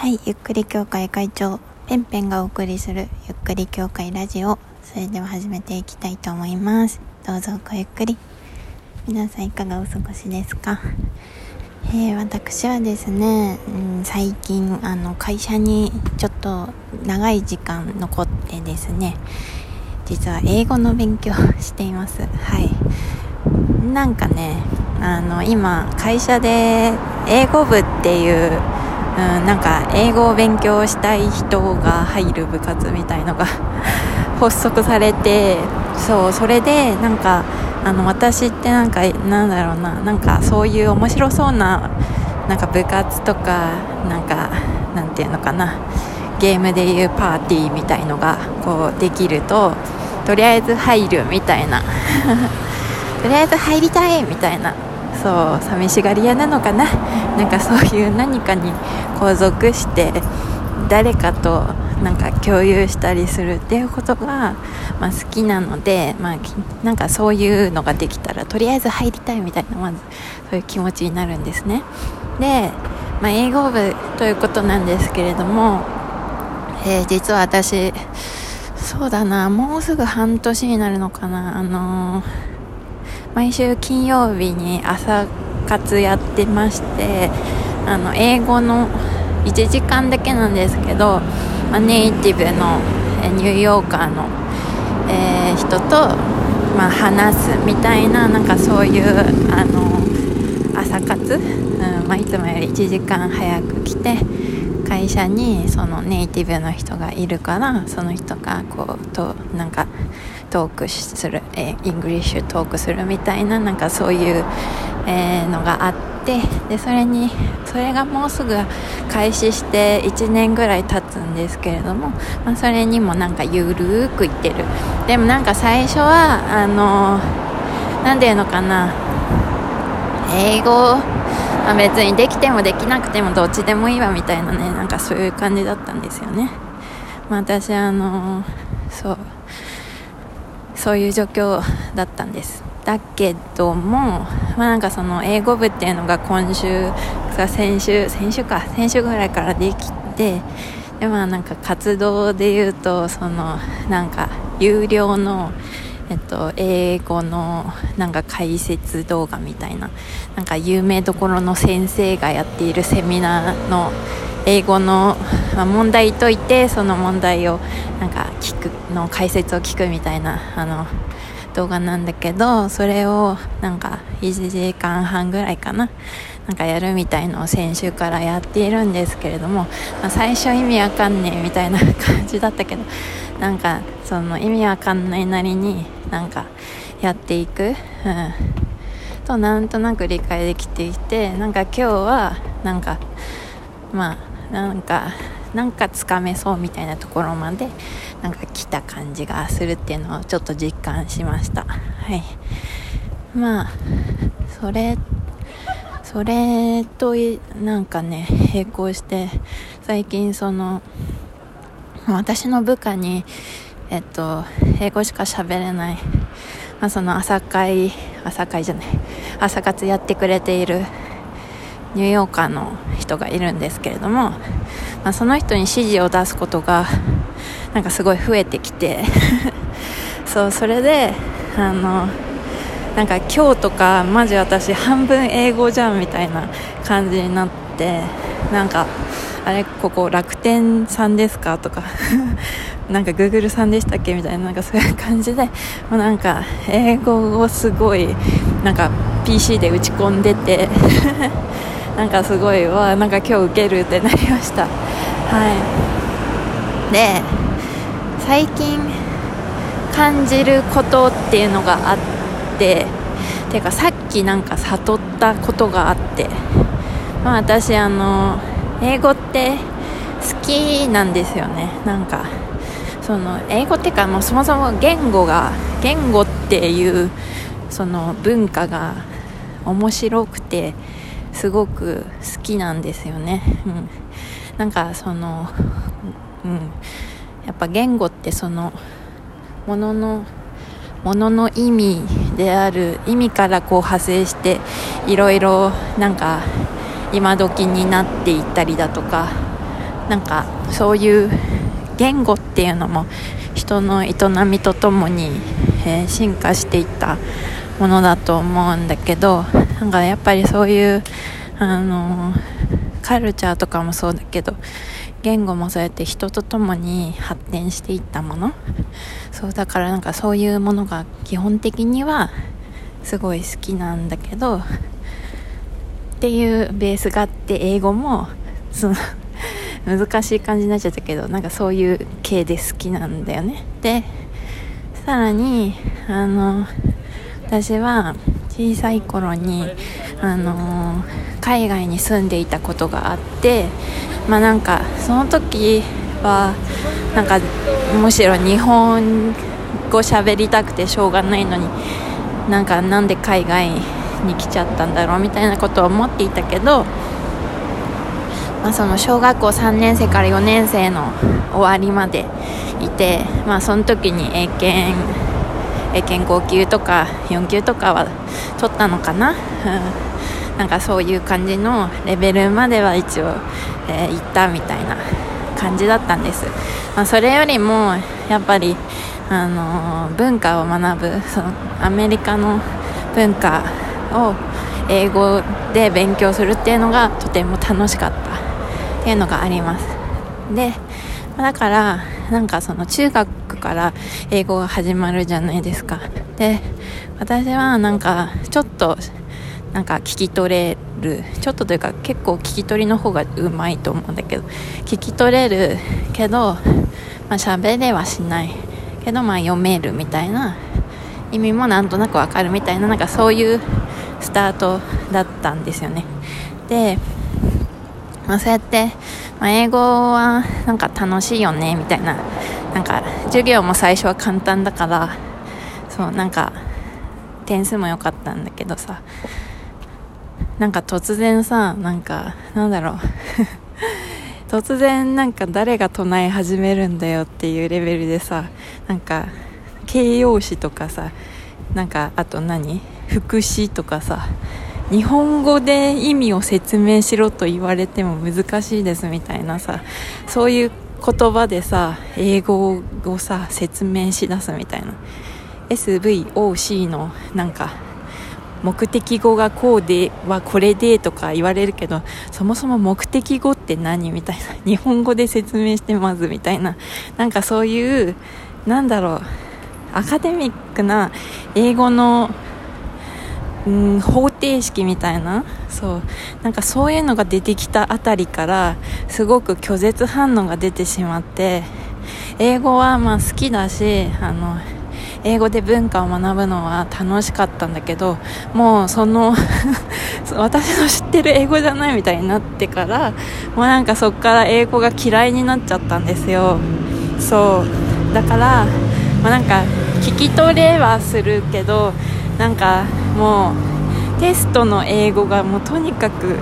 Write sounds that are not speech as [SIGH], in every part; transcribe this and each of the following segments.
はい、ゆっくり協会会長、ペンペンがお送りするゆっくり協会ラジオ。それでは始めていきたいと思います。どうぞごゆっくり。皆さんいかがお過ごしですか？えー、私はですね、うん、最近あの会社にちょっと長い時間残ってですね実は英語の勉強していますはいなんかねあの今会社で英語部っていう、うん、なんか英語を勉強したい人が入る部活みたいのが [LAUGHS] 発足されてそうそれでなんかあの私ってなんかなんだろうななんかそういう面白そうななんか部活とかなんかなんていうのかなゲームでいうパーティーみたいのがこうできるととりあえず入るみたいな。[LAUGHS] とりあえず入りたいみたいな。そう寂しがり屋なのかな？なんかそういう何かにこう属して誰かとなんか共有したりするっていうことが、まあ、好きなので、まあ、なんかそういうのができたらとりあえず入りたいみたいなまずそういう気持ちになるんですね。で、まあ、英語部ということなんですけれども、えー、実は私そうだなもうすぐ半年になるのかな？あのー、毎週金曜日に朝活やってましてあの英語の1時間だけなんですけど、まあ、ネイティブのニューヨーカーの、えー、人と、まあ、話すみたいななんかそういうあの朝活、うんまあ、いつもより1時間早く来て会社にそのネイティブの人がいるからその人がこうとなんかトークする、えー、 English talk するみたいななんかそういう、えー、のがあってでそれにそれがもうすぐ開始して1年ぐらい経つんですけれども、まあ、それにもなんかゆるーくいってる。でもなんか最初はあの何て言うのかな英語まあ、別にできてもできなくてもどっちでもいいわみたいなねなんかそういう感じだったんですよね、まあ、私あのそう。そういう状況だったんです。だけども、まあ、なんかその英語部っていうのが今週か先週先週か先週ぐらいからできてでまあなんか活動で言うとそのなんか有料のえっと、英語のなんか解説動画みたいななんか有名どころの先生がやっているセミナーの英語の、問題解いてその問題をなんか聞くの解説を聞くみたいなあの動画なんだけどそれをなんか1時間半ぐらいかななんかやるみたいのを先週からやっているんですけれども、まあ、最初意味わかんねえみたいな感じだったけど [LAUGHS] なんかその意味わかんないなりになんかやっていく、うん、となんとなく理解できていてなんか今日はなんかまあなんかなんかつかめそうみたいなところまでなんか来た感じがするっていうのをちょっと実感しました。はい。まあそれそれとなんかね並行して最近その私の部下にえっと、英語しか喋れない、まあ、その朝会、朝会じゃない、朝活やってくれているニューヨーカーの人がいるんですけれども、まあ、その人に指示を出すことが、なんかすごい増えてきて [LAUGHS] そう、それで、あの、なんか今日とか、マジ私半分英語じゃんみたいな感じになって、なんか、あれ、ここ楽天さんですかとか [LAUGHS] なんか Google さんでしたっけみたいななんかそういう感じでもうなんか英語をすごいなんか PC で打ち込んでて [LAUGHS] なんかすごいわなんか今日受けるってなりました。はい。で最近感じることっていうのがあってていうかさっきなんか悟ったことがあってまあ私あの英語って好きなんですよね。なんかその英語っていうかもうそもそも言語が言語っていうその文化が面白くてすごく好きなんですよね、うん、なんかその、うん、やっぱ言語ってそのもののものの意味である意味からこう派生していろいろなんか今時になっていったりだとかなんかそういう言語っていうのも人の営みとともに、えー、進化していったものだと思うんだけどなんかやっぱりそういうあのカルチャーとかもそうだけど言語もそうやって人と共に発展していったもの。そうだからなんかそういうものが基本的にはすごい好きなんだけどっていうベースがあって英語もその難しい感じになっちゃったけどなんかそういう系で好きなんだよね。でさらにあの私は小さい頃にあの海外に住んでいたことがあってまあなんかその時はなんかむしろ日本語喋りたくてしょうがないのになんかなんで海外に来ちゃったんだろうみたいなことを思っていたけどまあ、その小学校3年生から4年生の終わりまでいて、まあ、その時に英検英検5級とか4級とかは取ったのかな、うん、なんかそういう感じのレベルまでは一応、えー、行ったみたいな感じだったんです、まあ、それよりもやっぱり、あのー、文化を学ぶそのアメリカの文化を英語で勉強するっていうのがとても楽しかったっていうのがあります。でだからなんかその中学から英語が始まるじゃないですか。で私はなんかちょっとなんか聞き取れるちょっとというか結構聞き取りの方がうまいと思うんだけど聞き取れるけどまあ喋れはしない。けどまあ読めるみたいな意味もなんとなくわかるみたいななんかそういうスタートだったんですよね。でまあ、そうやって、まあ、英語はなんか楽しいよねみたいななんか授業も最初は簡単だからそうなんか点数も良かったんだけどさ。なんか突然さなんかなんだろう。[LAUGHS] 突然なんか誰が唱え始めるんだよっていうレベルでさなんか形容詞とかさなんかあと何？副詞とかさ日本語で意味を説明しろと言われても難しいですみたいなさそういう言葉でさ英語をさ説明しだすみたいな。SVOC のなんか目的語がこうではこれでとか言われるけどそもそも目的語って何みたいな。[LAUGHS] 日本語で説明してまずみたいな。なんかそういうなんだろう。アカデミックな英語のうん方程式みたいな。そう。なんかそういうのが出てきたあたりからすごく拒絶反応が出てしまって英語はまあ好きだしあの英語で文化を学ぶのは楽しかったんだけどもうその [LAUGHS] 私の知ってる英語じゃないみたいになってからもうなんかそっから英語が嫌いになっちゃったんですよ。そう。だから、まあ、なんか聞き取れはするけどなんかもうテストの英語がもうとにかく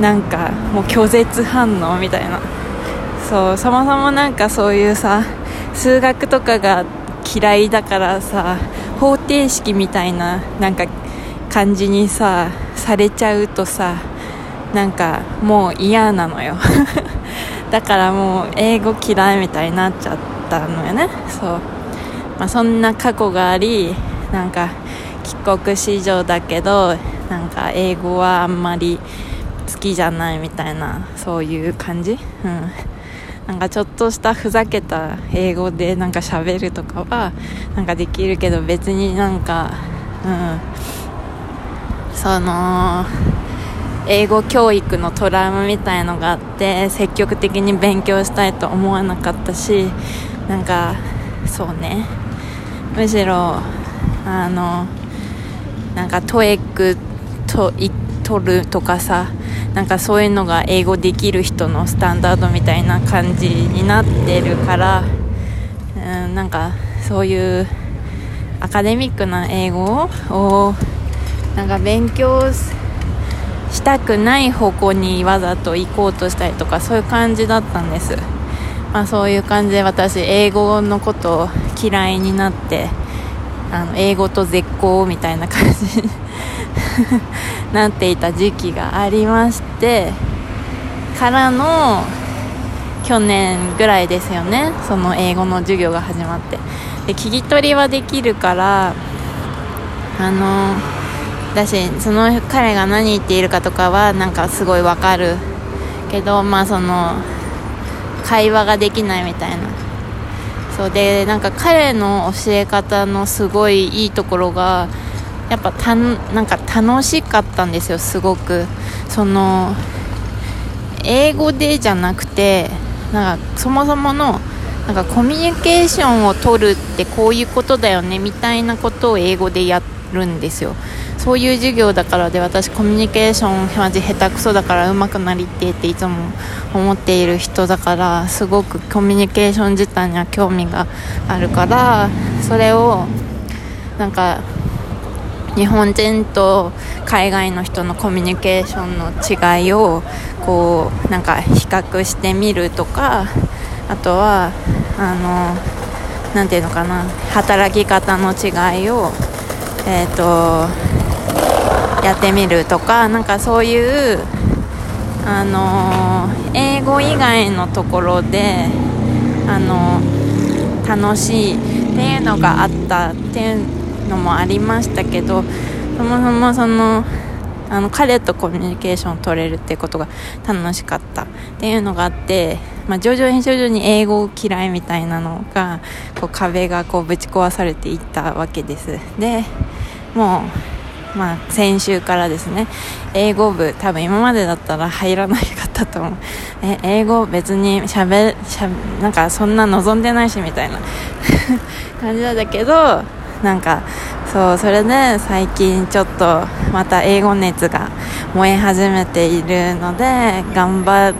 なんかもう拒絶反応みたいな。そうそもそもなんかそういうさ数学とかが嫌いだからさ方程式みたいななんか感じにさされちゃうとさなんかもう嫌なのよ。[LAUGHS] だからもう英語嫌いみたいになっちゃったのよね。そう、まあ、そんな過去がありなんか帰国子女だけどなんか英語はあんまり好きじゃないみたいなそういう感じ、うん、なんかちょっとしたふざけた英語でなんか喋るとかはなんかできるけど別になんか、うん、その英語教育のトラウマみたいのがあって積極的に勉強したいと思わなかったしなんかそうね。むしろあのなんかトエックと取るとかさなんかそういうのが英語できる人のスタンダードみたいな感じになってるから、うん、なんかそういうアカデミックな英語をなんか勉強したくない方向にわざと行こうとしたりとかそういう感じだったんです、まあ、そういう感じで私英語のことを嫌いになってあの英語と絶好みたいな感じになっていた時期がありましてからの去年ぐらいですよねその英語の授業が始まって。で聞き取りはできるからあのだしその彼が何言っているかとかはなんかすごいわかるけどまあその会話ができないみたいなそうでなんか彼の教え方のすごいいいところがやっぱたなんか楽しかったんですよすごく。その英語でじゃなくてなんかそもそものなんかコミュニケーションを取るってこういうことだよねみたいなことを英語でやるんですよ。そういう授業だからで私コミュニケーションマジ下手くそだから上手くなりてっていつも思っている人だからすごくコミュニケーション自体には興味があるからそれをなんか日本人と海外の人のコミュニケーションの違いをこうなんか比較してみるとかあとはあのなていうのかな働き方の違いをえっ、ー、とやってみるとかなんかそういうあの英語以外のところであの楽しいっていうのがあったっていうのもありましたけどそもそもそのあの彼とコミュニケーションを取れるっていうことが楽しかったっていうのがあって、まあ、徐々に徐々に英語嫌いみたいなのがこう壁がこうぶち壊されていったわけです。でもうまあ、先週からですね。英語部多分今までだったら入らなかったと思う。え英語別にしゃべしゃなんかそんな望んでないしみたいな [LAUGHS] 感じなんだけどなんかそうそれで最近ちょっとまた英語熱が燃え始めているので頑張